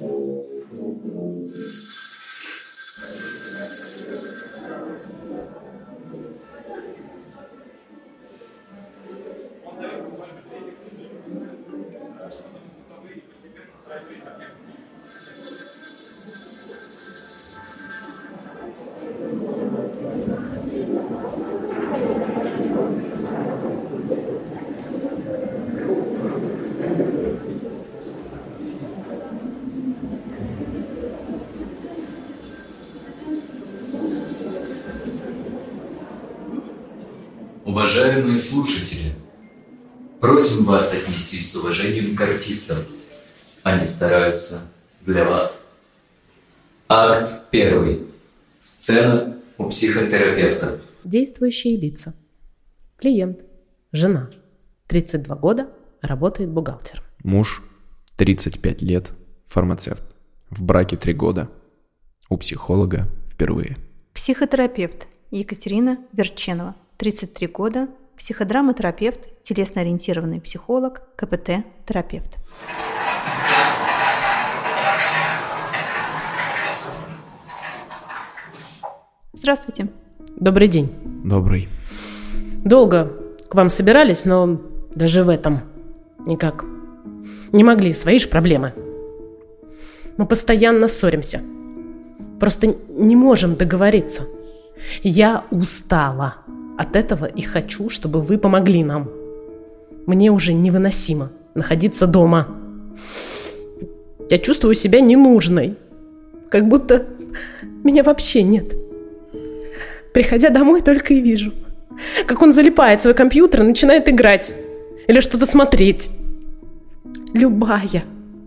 Musik Уважаемые слушатели, просим вас отнестись с уважением к артистам. Они стараются для вас. Акт первый. Сцена у психотерапевта. Действующие лица. Клиент. Жена. 32 года. Работает бухгалтером. Муж, 35 лет, фармацевт. В браке 3 года. У психолога впервые. Психотерапевт Екатерина Верченова, 33 года, психодраматерапевт, телесно-ориентированный психолог, КПТ-терапевт. Здравствуйте. Добрый день. Добрый. Долго к вам собирались, но даже в этом никак не могли. Свои же проблемы. Мы постоянно ссоримся. Просто не можем договориться. Я устала от этого и хочу, чтобы вы помогли нам. Мне уже невыносимо находиться дома. Я чувствую себя ненужной. Как будто меня вообще нет. Приходя домой, только и вижу, как он залипает свой компьютер и начинает играть. Или что-то смотреть. Любая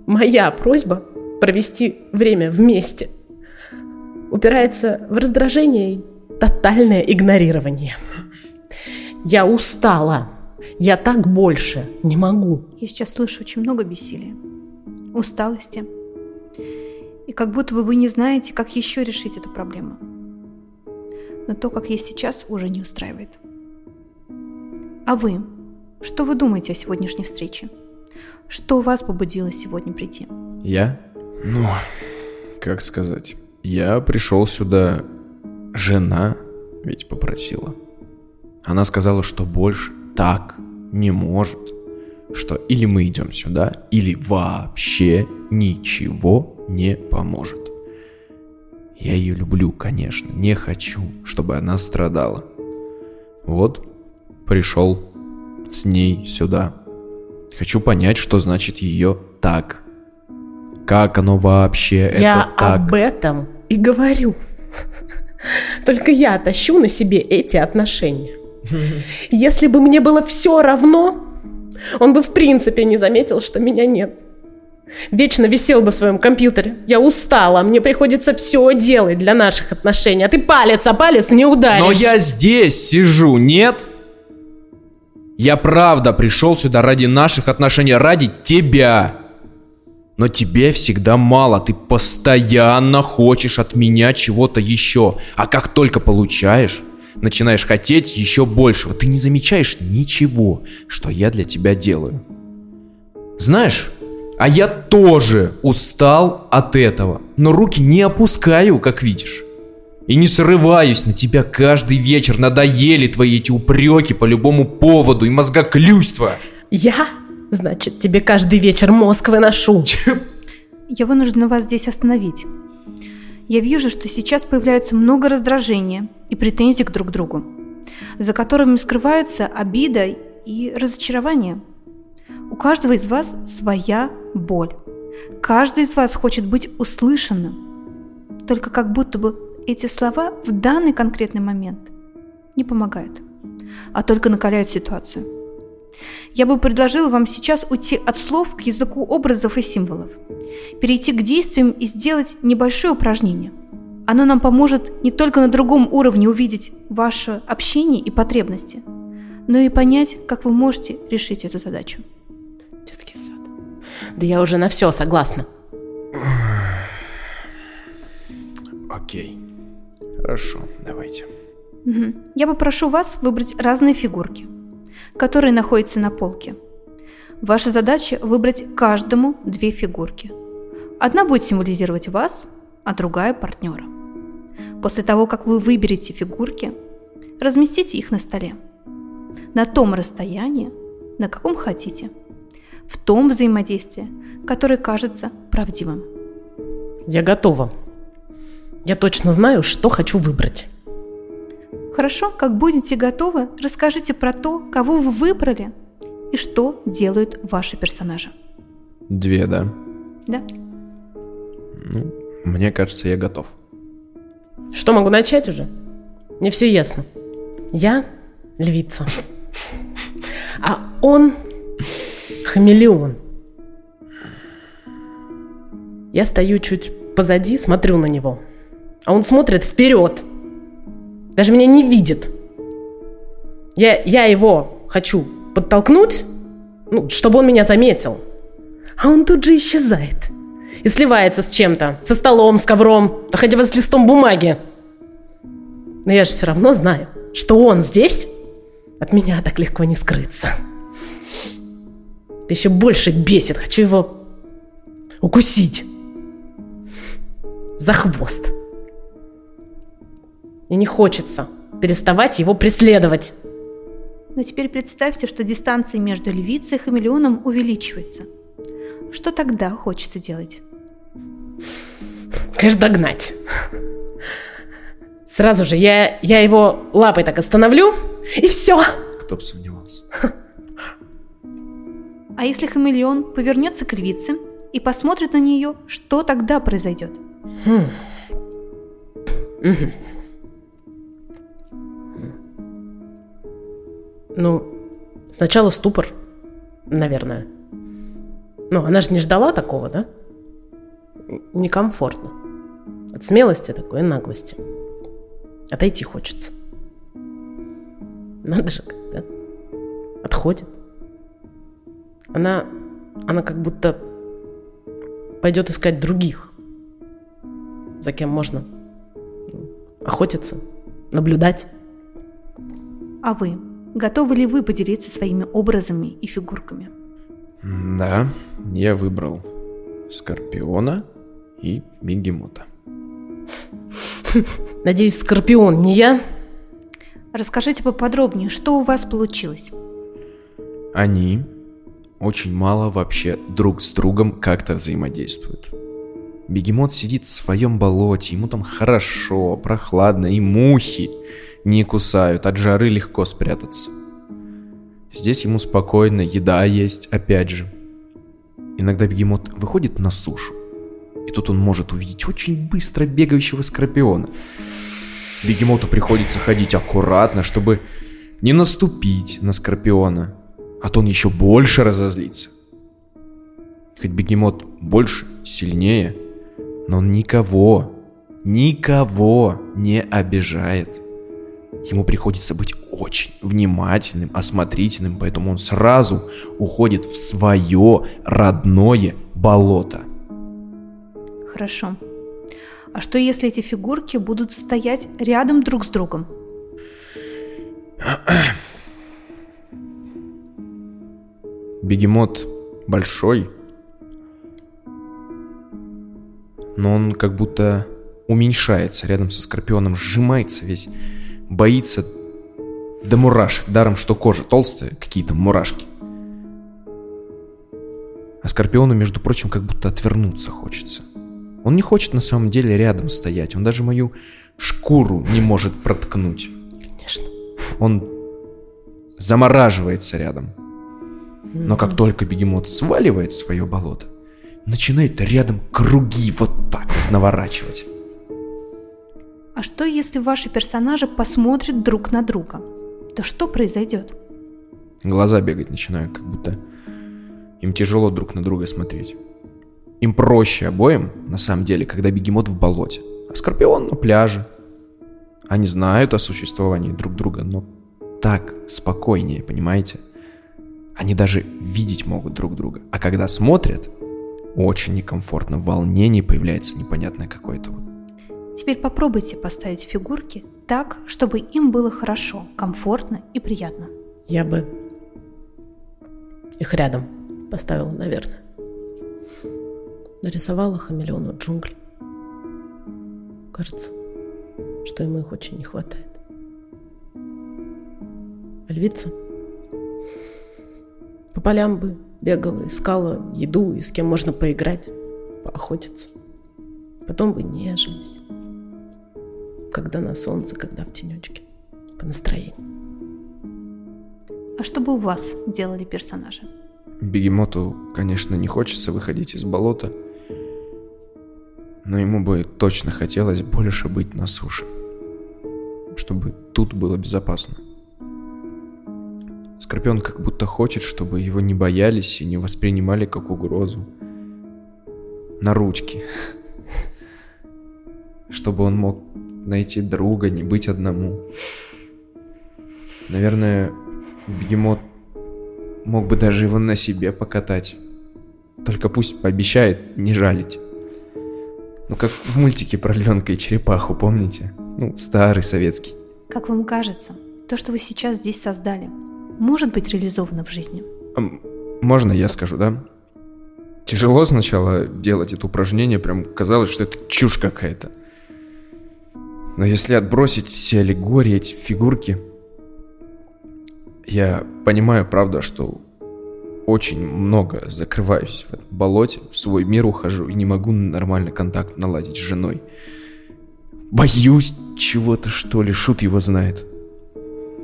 моя просьба провести время вместе упирается в раздражение тотальное игнорирование. Я устала. Я так больше не могу. Я сейчас слышу очень много бессилия, усталости. И как будто бы вы не знаете, как еще решить эту проблему. Но то, как есть сейчас, уже не устраивает. А вы? Что вы думаете о сегодняшней встрече? Что вас побудило сегодня прийти? Я? Ну, как сказать? Я пришел сюда... Жена ведь попросила. Она сказала, что больше так не может. Что или мы идем сюда, или вообще ничего не поможет. Я ее люблю, конечно, не хочу, чтобы она страдала. Вот, пришел с ней сюда. Хочу понять, что значит ее так. Как оно вообще Я это так? об этом и говорю. Только я тащу на себе эти отношения. Если бы мне было все равно, он бы в принципе не заметил, что меня нет. Вечно висел бы в своем компьютере. Я устала, мне приходится все делать для наших отношений, а ты палец о палец не ударишь. Но я здесь сижу, нет? Я правда пришел сюда ради наших отношений, ради тебя. Но тебе всегда мало, ты постоянно хочешь от меня чего-то еще. А как только получаешь, начинаешь хотеть еще большего. Ты не замечаешь ничего, что я для тебя делаю. Знаешь, а я тоже устал от этого, но руки не опускаю, как видишь. И не срываюсь на тебя каждый вечер, надоели твои эти упреки по любому поводу и мозгоклюйство. Я? Значит, тебе каждый вечер мозг выношу. Я вынуждена вас здесь остановить. Я вижу, что сейчас появляется много раздражения и претензий к друг другу, за которыми скрываются обида и разочарование. У каждого из вас своя боль. Каждый из вас хочет быть услышанным. Только как будто бы эти слова в данный конкретный момент не помогают, а только накаляют ситуацию. Я бы предложила вам сейчас уйти от слов к языку образов и символов, перейти к действиям и сделать небольшое упражнение. Оно нам поможет не только на другом уровне увидеть ваше общение и потребности, но и понять, как вы можете решить эту задачу. Детский сад. Да я уже на все согласна. Окей. Хорошо, давайте. Я попрошу вас выбрать разные фигурки, которые находятся на полке. Ваша задача выбрать каждому две фигурки. Одна будет символизировать вас, а другая – партнера. После того, как вы выберете фигурки, разместите их на столе. На том расстоянии, на каком хотите. В том взаимодействии, которое кажется правдивым. Я готова. Я точно знаю, что хочу выбрать. Хорошо, как будете готовы, расскажите про то, кого вы выбрали и что делают ваши персонажи. Две, да? Да. Ну, мне кажется, я готов. Что, могу начать уже? Мне все ясно. Я львица. А он хамелеон. Я стою чуть позади, смотрю на него. А он смотрит вперед. Даже меня не видит. Я, я его хочу подтолкнуть, ну, чтобы он меня заметил. А он тут же исчезает. И сливается с чем-то. Со столом, с ковром, да хотя бы с листом бумаги. Но я же все равно знаю, что он здесь. От меня так легко не скрыться. Это еще больше бесит. Хочу его укусить. За хвост. И не хочется переставать его преследовать. Но теперь представьте, что дистанция между львицей и хамелеоном увеличивается. Что тогда хочется делать? Конечно, догнать. Сразу же я, я его лапой так остановлю, и все. Кто бы сомневался. А если хамелеон повернется к львице и посмотрит на нее, что тогда произойдет? Ну, сначала ступор, наверное. Ну, она же не ждала такого, да? Некомфортно. От смелости такой и наглости. Отойти хочется. Надо же, когда отходит. Она, она как будто пойдет искать других, за кем можно ну, охотиться, наблюдать. А вы? Готовы ли вы поделиться своими образами и фигурками? Да, я выбрал Скорпиона и Бегемота. Надеюсь, Скорпион не я? Расскажите поподробнее, что у вас получилось? Они очень мало вообще друг с другом как-то взаимодействуют. Бегемот сидит в своем болоте, ему там хорошо, прохладно, и мухи не кусают, от жары легко спрятаться. Здесь ему спокойно, еда есть, опять же. Иногда бегемот выходит на сушу, и тут он может увидеть очень быстро бегающего скорпиона. Бегемоту приходится ходить аккуратно, чтобы не наступить на скорпиона, а то он еще больше разозлится. Хоть бегемот больше, сильнее, но он никого, никого не обижает. Ему приходится быть очень внимательным, осмотрительным, поэтому он сразу уходит в свое родное болото. Хорошо. А что если эти фигурки будут стоять рядом друг с другом? Бегемот большой, но он как будто уменьшается рядом со Скорпионом, сжимается весь, боится до мурашек, даром что кожа толстая, какие-то мурашки. А Скорпиону, между прочим, как будто отвернуться хочется. Он не хочет на самом деле рядом стоять, он даже мою шкуру не может проткнуть. Конечно. Он замораживается рядом. Но как только бегемот сваливает свое болото, начинает рядом круги вот так наворачивать. А что, если ваши персонажи посмотрят друг на друга? То что произойдет? Глаза бегать начинают, как будто им тяжело друг на друга смотреть. Им проще обоим, на самом деле, когда бегемот в болоте, а скорпион на пляже. Они знают о существовании друг друга, но так спокойнее, понимаете? Они даже видеть могут друг друга. А когда смотрят, очень некомфортно, в волнении появляется непонятное какое-то вот. Теперь попробуйте поставить фигурки так, чтобы им было хорошо, комфортно и приятно. Я бы их рядом поставила, наверное. нарисовала хамелеону джунглей. Кажется, что ему их очень не хватает. А львица по полям бы бегала, искала еду и с кем можно поиграть, поохотиться. Потом бы нежились. Когда на солнце, когда в тенечке. По настроению. А что бы у вас делали персонажи? Бегемоту, конечно, не хочется выходить из болота, но ему бы точно хотелось больше быть на суше, чтобы тут было безопасно. Скорпион как будто хочет, чтобы его не боялись и не воспринимали как угрозу. На ручки. Чтобы он мог найти друга, не быть одному. Наверное, бегемот мог бы даже его на себе покатать. Только пусть пообещает не жалить. Ну, как в мультике про львенка и черепаху, помните? Ну, старый советский. Как вам кажется, то, что вы сейчас здесь создали, может быть реализовано в жизни? Можно я скажу, да? Тяжело сначала делать это упражнение, прям казалось, что это чушь какая-то. Но если отбросить все аллегории, эти фигурки, я понимаю, правда, что очень много закрываюсь в этом болоте, в свой мир ухожу и не могу нормальный контакт наладить с женой. Боюсь чего-то, что ли, шут его знает.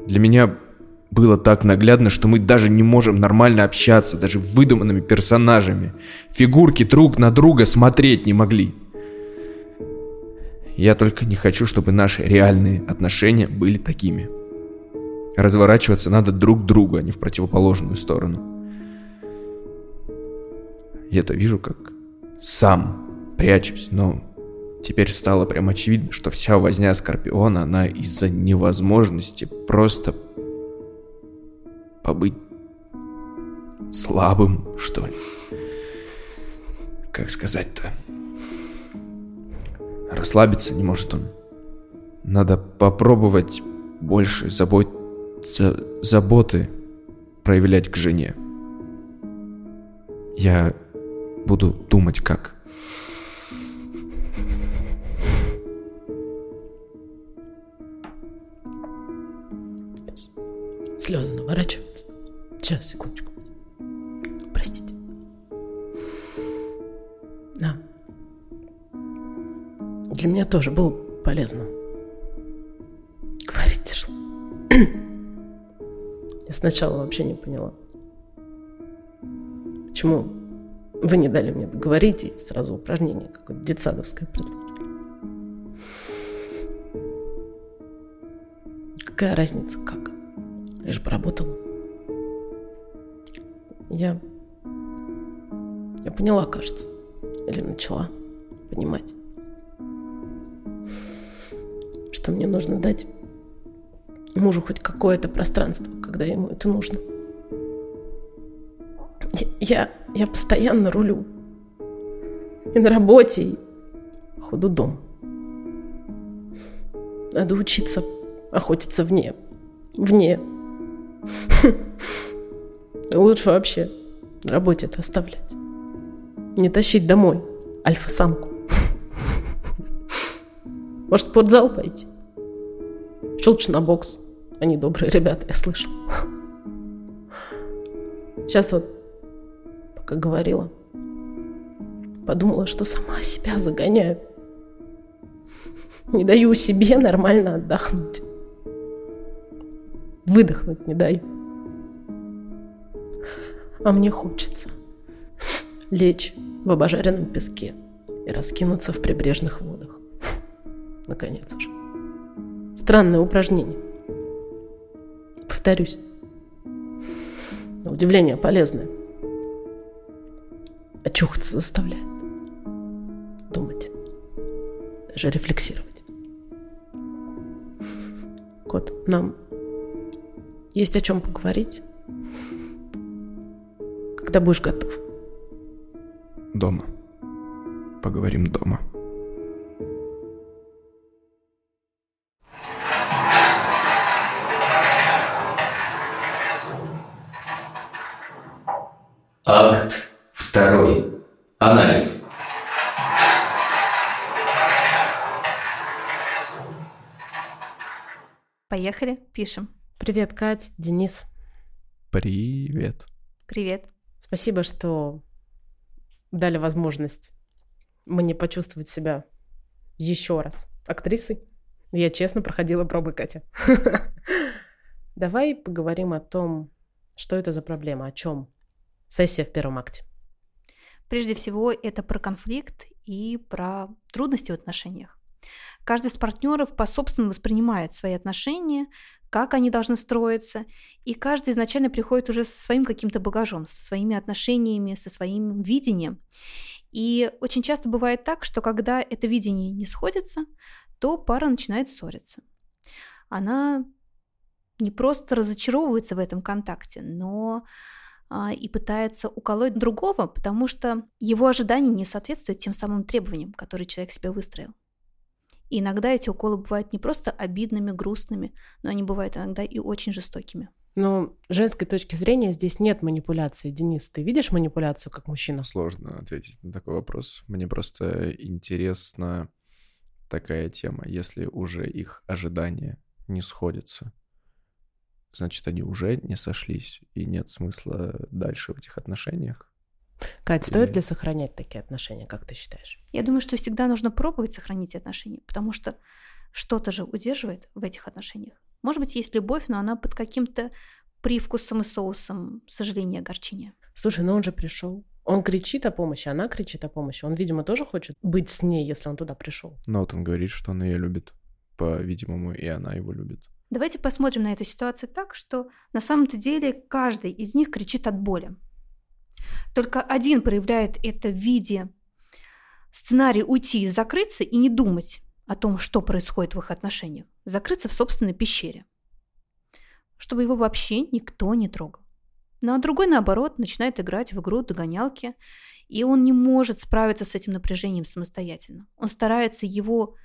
Для меня было так наглядно, что мы даже не можем нормально общаться, даже выдуманными персонажами. Фигурки друг на друга смотреть не могли. Я только не хочу, чтобы наши реальные отношения были такими. Разворачиваться надо друг к другу, а не в противоположную сторону. Я-то вижу, как сам прячусь, но теперь стало прям очевидно, что вся возня Скорпиона, она из-за невозможности просто побыть слабым, что ли. Как сказать-то? Расслабиться не может он. Надо попробовать больше забот... за... заботы проявлять к жене. Я буду думать как. Слезы наворачиваются. Сейчас, секундочку. Простите. Да. Для меня тоже было полезно. Говорить тяжело. Я сначала вообще не поняла. Почему вы не дали мне договорить и сразу упражнение какое-то детсадовское предложили? Какая разница, как? Лишь бы работала. Я... Я поняла, кажется. Или начала понимать. Что мне нужно дать мужу хоть какое-то пространство, когда ему это нужно. Я, я постоянно рулю. И на работе, и ходу дом. Надо учиться охотиться вне. Вне. Лучше вообще на работе это оставлять. Не тащить домой альфа-самку. Может, в спортзал пойти? Еще на бокс. Они добрые ребята, я слышал. Сейчас вот, пока говорила, подумала, что сама себя загоняю. Не даю себе нормально отдохнуть. Выдохнуть не даю. А мне хочется лечь в обожаренном песке и раскинуться в прибрежных водах. Наконец уже. Странное упражнение. Повторюсь. На удивление полезное. Очухаться заставляет. Думать. Даже рефлексировать. Кот, нам есть о чем поговорить? Когда будешь готов? Дома. Поговорим дома. Поехали, пишем. Привет, Кать, Денис. Привет. Привет. Спасибо, что дали возможность мне почувствовать себя еще раз актрисой. Я честно проходила пробы, Катя. Давай поговорим о том, что это за проблема, о чем сессия в первом акте. Прежде всего, это про конфликт и про трудности в отношениях. Каждый из партнеров по-собственному воспринимает свои отношения, как они должны строиться, и каждый изначально приходит уже со своим каким-то багажом, со своими отношениями, со своим видением. И очень часто бывает так, что когда это видение не сходится, то пара начинает ссориться. Она не просто разочаровывается в этом контакте, но а, и пытается уколоть другого, потому что его ожидания не соответствуют тем самым требованиям, которые человек себе выстроил. И иногда эти уколы бывают не просто обидными, грустными, но они бывают иногда и очень жестокими. Но женской точки зрения здесь нет манипуляции. Денис, ты видишь манипуляцию как мужчина? Сложно ответить на такой вопрос. Мне просто интересна такая тема. Если уже их ожидания не сходятся, значит, они уже не сошлись, и нет смысла дальше в этих отношениях. Кать, стоит ли сохранять такие отношения, как ты считаешь? Я думаю, что всегда нужно пробовать сохранить отношения, потому что что-то же удерживает в этих отношениях. Может быть, есть любовь, но она под каким-то привкусом и соусом сожаления, огорчения. Слушай, ну он же пришел. Он кричит о помощи, она кричит о помощи. Он, видимо, тоже хочет быть с ней, если он туда пришел. Но вот он говорит, что он ее любит, по-видимому, и она его любит. Давайте посмотрим на эту ситуацию так, что на самом-то деле каждый из них кричит от боли. Только один проявляет это в виде сценария уйти и закрыться и не думать о том, что происходит в их отношениях. Закрыться в собственной пещере. Чтобы его вообще никто не трогал. Ну а другой, наоборот, начинает играть в игру догонялки, и он не может справиться с этим напряжением самостоятельно. Он старается его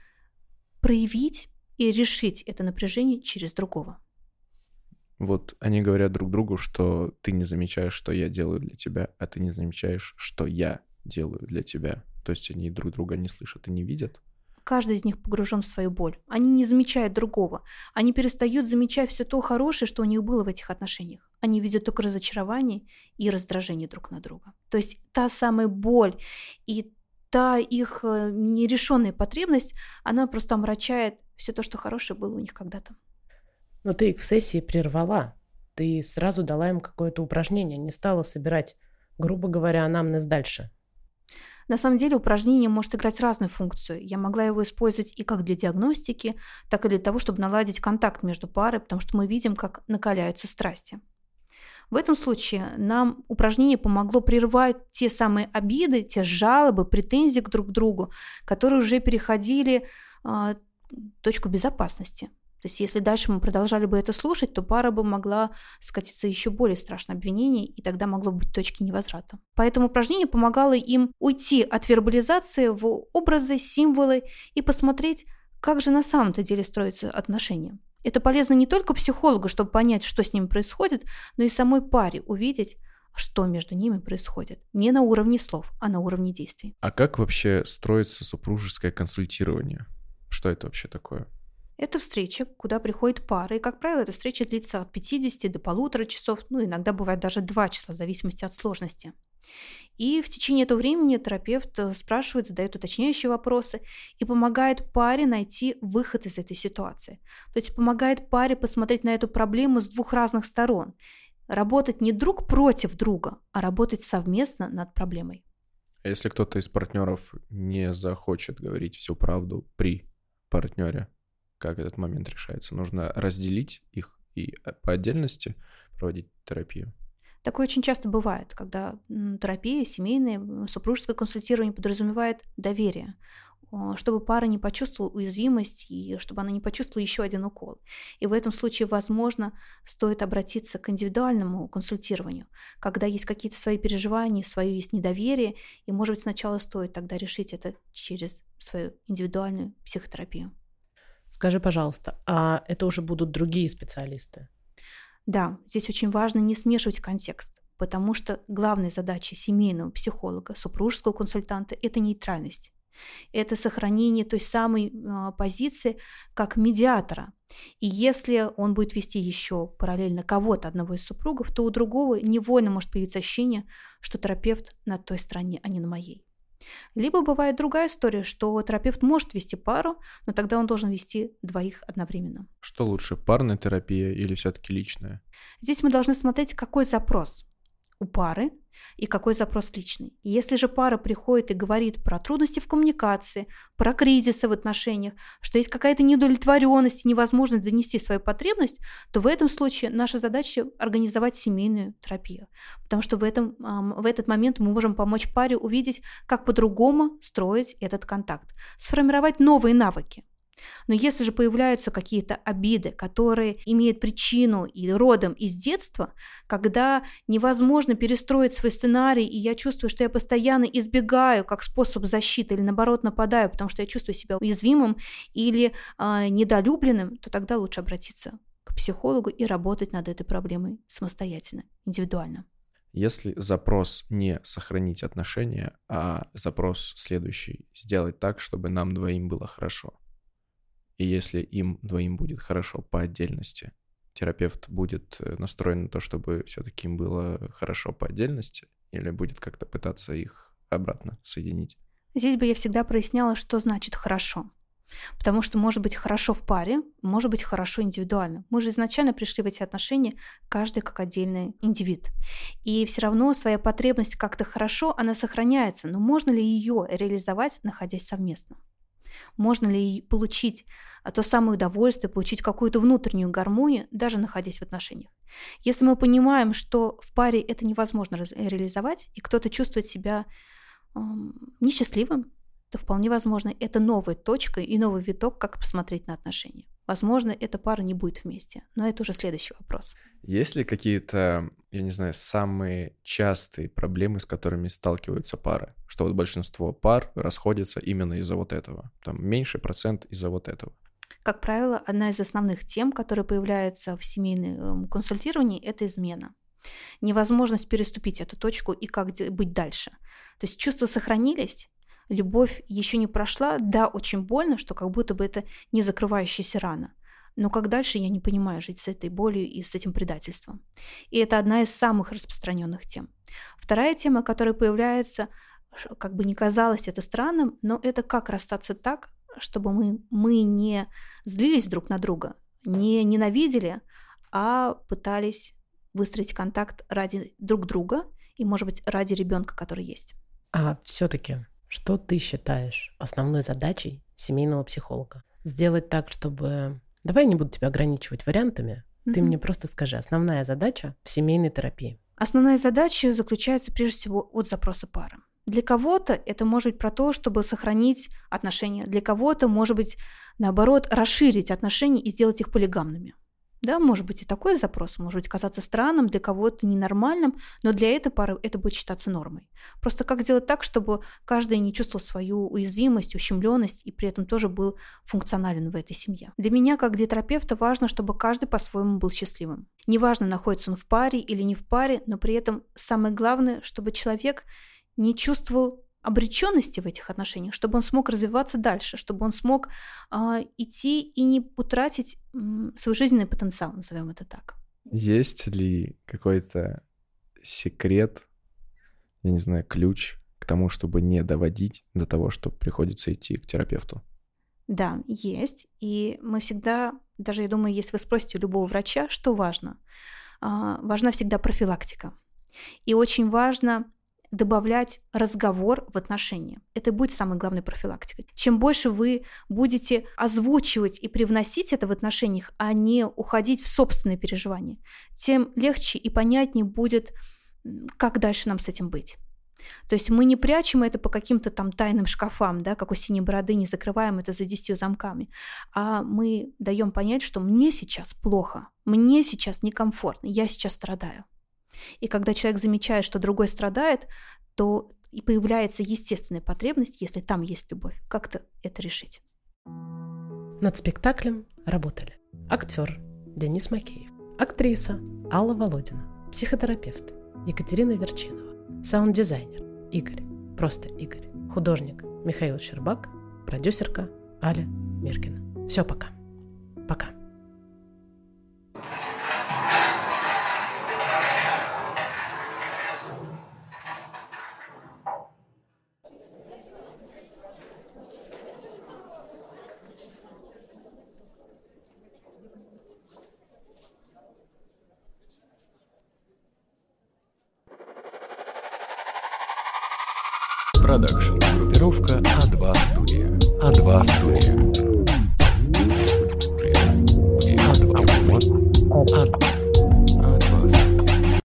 проявить и решить это напряжение через другого. Вот они говорят друг другу, что ты не замечаешь, что я делаю для тебя, а ты не замечаешь, что я делаю для тебя. То есть они друг друга не слышат и не видят. Каждый из них погружен в свою боль. Они не замечают другого. Они перестают замечать все то хорошее, что у них было в этих отношениях. Они видят только разочарование и раздражение друг на друга. То есть та самая боль и та их э, нерешенная потребность, она просто омрачает все то, что хорошее было у них когда-то. Но ты их в сессии прервала. Ты сразу дала им какое-то упражнение, не стала собирать, грубо говоря, анамнез дальше. На самом деле упражнение может играть разную функцию. Я могла его использовать и как для диагностики, так и для того, чтобы наладить контакт между парой, потому что мы видим, как накаляются страсти. В этом случае нам упражнение помогло прервать те самые обиды, те жалобы, претензии к друг другу, которые уже переходили э, точку безопасности. То есть если дальше мы продолжали бы это слушать, то пара бы могла скатиться еще более страшное обвинение, и тогда могло быть точки невозврата. Поэтому упражнение помогало им уйти от вербализации в образы, символы и посмотреть, как же на самом-то деле строятся отношения. Это полезно не только психологу, чтобы понять, что с ним происходит, но и самой паре увидеть, что между ними происходит. Не на уровне слов, а на уровне действий. А как вообще строится супружеское консультирование? Что это вообще такое? Это встреча, куда приходит пара, и, как правило, эта встреча длится от 50 до полутора часов, ну, иногда бывает даже два часа, в зависимости от сложности. И в течение этого времени терапевт э, спрашивает, задает уточняющие вопросы и помогает паре найти выход из этой ситуации. То есть помогает паре посмотреть на эту проблему с двух разных сторон. Работать не друг против друга, а работать совместно над проблемой. А если кто-то из партнеров не захочет говорить всю правду при партнере, как этот момент решается? Нужно разделить их и э, по отдельности проводить терапию? Такое очень часто бывает, когда терапия, семейное, супружеское консультирование подразумевает доверие, чтобы пара не почувствовала уязвимость и чтобы она не почувствовала еще один укол. И в этом случае, возможно, стоит обратиться к индивидуальному консультированию, когда есть какие-то свои переживания, свое есть недоверие, и, может быть, сначала стоит тогда решить это через свою индивидуальную психотерапию. Скажи, пожалуйста, а это уже будут другие специалисты? Да, здесь очень важно не смешивать контекст, потому что главная задача семейного психолога, супружеского консультанта – это нейтральность. Это сохранение той самой э, позиции как медиатора. И если он будет вести еще параллельно кого-то, одного из супругов, то у другого невольно может появиться ощущение, что терапевт на той стороне, а не на моей. Либо бывает другая история, что терапевт может вести пару, но тогда он должен вести двоих одновременно. Что лучше, парная терапия или все-таки личная? Здесь мы должны смотреть, какой запрос у пары и какой запрос личный. Если же пара приходит и говорит про трудности в коммуникации, про кризисы в отношениях, что есть какая-то недовлетворенность и невозможность занести свою потребность, то в этом случае наша задача организовать семейную терапию. Потому что в, этом, в этот момент мы можем помочь паре увидеть, как по-другому строить этот контакт, сформировать новые навыки. Но если же появляются какие-то обиды, которые имеют причину и родом из детства, когда невозможно перестроить свой сценарий, и я чувствую, что я постоянно избегаю как способ защиты или наоборот нападаю, потому что я чувствую себя уязвимым или э, недолюбленным, то тогда лучше обратиться к психологу и работать над этой проблемой самостоятельно, индивидуально. Если запрос не сохранить отношения, а запрос следующий, сделать так, чтобы нам двоим было хорошо – и если им двоим будет хорошо по отдельности, терапевт будет э, настроен на то, чтобы все-таки им было хорошо по отдельности, или будет как-то пытаться их обратно соединить? Здесь бы я всегда проясняла, что значит «хорошо». Потому что может быть хорошо в паре, может быть хорошо индивидуально. Мы же изначально пришли в эти отношения каждый как отдельный индивид. И все равно своя потребность как-то хорошо, она сохраняется. Но можно ли ее реализовать, находясь совместно? Можно ли получить а, то самое удовольствие, получить какую-то внутреннюю гармонию, даже находясь в отношениях. Если мы понимаем, что в паре это невозможно реализовать, и кто-то чувствует себя э, несчастливым, то вполне возможно это новая точка и новый виток, как посмотреть на отношения. Возможно, эта пара не будет вместе, но это уже следующий вопрос. Есть ли какие-то, я не знаю, самые частые проблемы, с которыми сталкиваются пары? Что вот большинство пар расходятся именно из-за вот этого. Там меньший процент из-за вот этого. Как правило, одна из основных тем, которая появляется в семейном консультировании, это измена невозможность переступить эту точку и как быть дальше. То есть чувства сохранились, любовь еще не прошла, да, очень больно, что как будто бы это не закрывающаяся рана. Но как дальше, я не понимаю жить с этой болью и с этим предательством. И это одна из самых распространенных тем. Вторая тема, которая появляется, как бы не казалось это странным, но это как расстаться так, чтобы мы, мы не злились друг на друга, не ненавидели, а пытались выстроить контакт ради друг друга и, может быть, ради ребенка, который есть. А все-таки что ты считаешь основной задачей семейного психолога? Сделать так, чтобы... Давай я не буду тебя ограничивать вариантами. Mm-hmm. Ты мне просто скажи, основная задача в семейной терапии. Основная задача заключается прежде всего от запроса пары. Для кого-то это может быть про то, чтобы сохранить отношения. Для кого-то, может быть, наоборот, расширить отношения и сделать их полигамными. Да, может быть и такой запрос, может быть казаться странным, для кого-то ненормальным, но для этой пары это будет считаться нормой. Просто как сделать так, чтобы каждый не чувствовал свою уязвимость, ущемленность и при этом тоже был функционален в этой семье. Для меня, как для терапевта, важно, чтобы каждый по-своему был счастливым. Неважно, находится он в паре или не в паре, но при этом самое главное, чтобы человек не чувствовал обреченности в этих отношениях, чтобы он смог развиваться дальше, чтобы он смог э, идти и не утратить э, свой жизненный потенциал, назовем это так. Есть ли какой-то секрет, я не знаю, ключ к тому, чтобы не доводить до того, что приходится идти к терапевту? Да, есть. И мы всегда, даже я думаю, если вы спросите у любого врача, что важно, э, важна всегда профилактика. И очень важно добавлять разговор в отношения. Это будет самой главной профилактикой. Чем больше вы будете озвучивать и привносить это в отношениях, а не уходить в собственные переживания, тем легче и понятнее будет, как дальше нам с этим быть. То есть мы не прячем это по каким-то там тайным шкафам, да, как у синей бороды, не закрываем это за десятью замками, а мы даем понять, что мне сейчас плохо, мне сейчас некомфортно, я сейчас страдаю. И когда человек замечает, что другой страдает, то и появляется естественная потребность, если там есть любовь, как-то это решить. Над спектаклем работали актер Денис Макеев, актриса Алла Володина, психотерапевт Екатерина Верчинова, саунд-дизайнер Игорь, просто Игорь, художник Михаил Щербак, продюсерка Аля Миркина. Все, пока. Пока.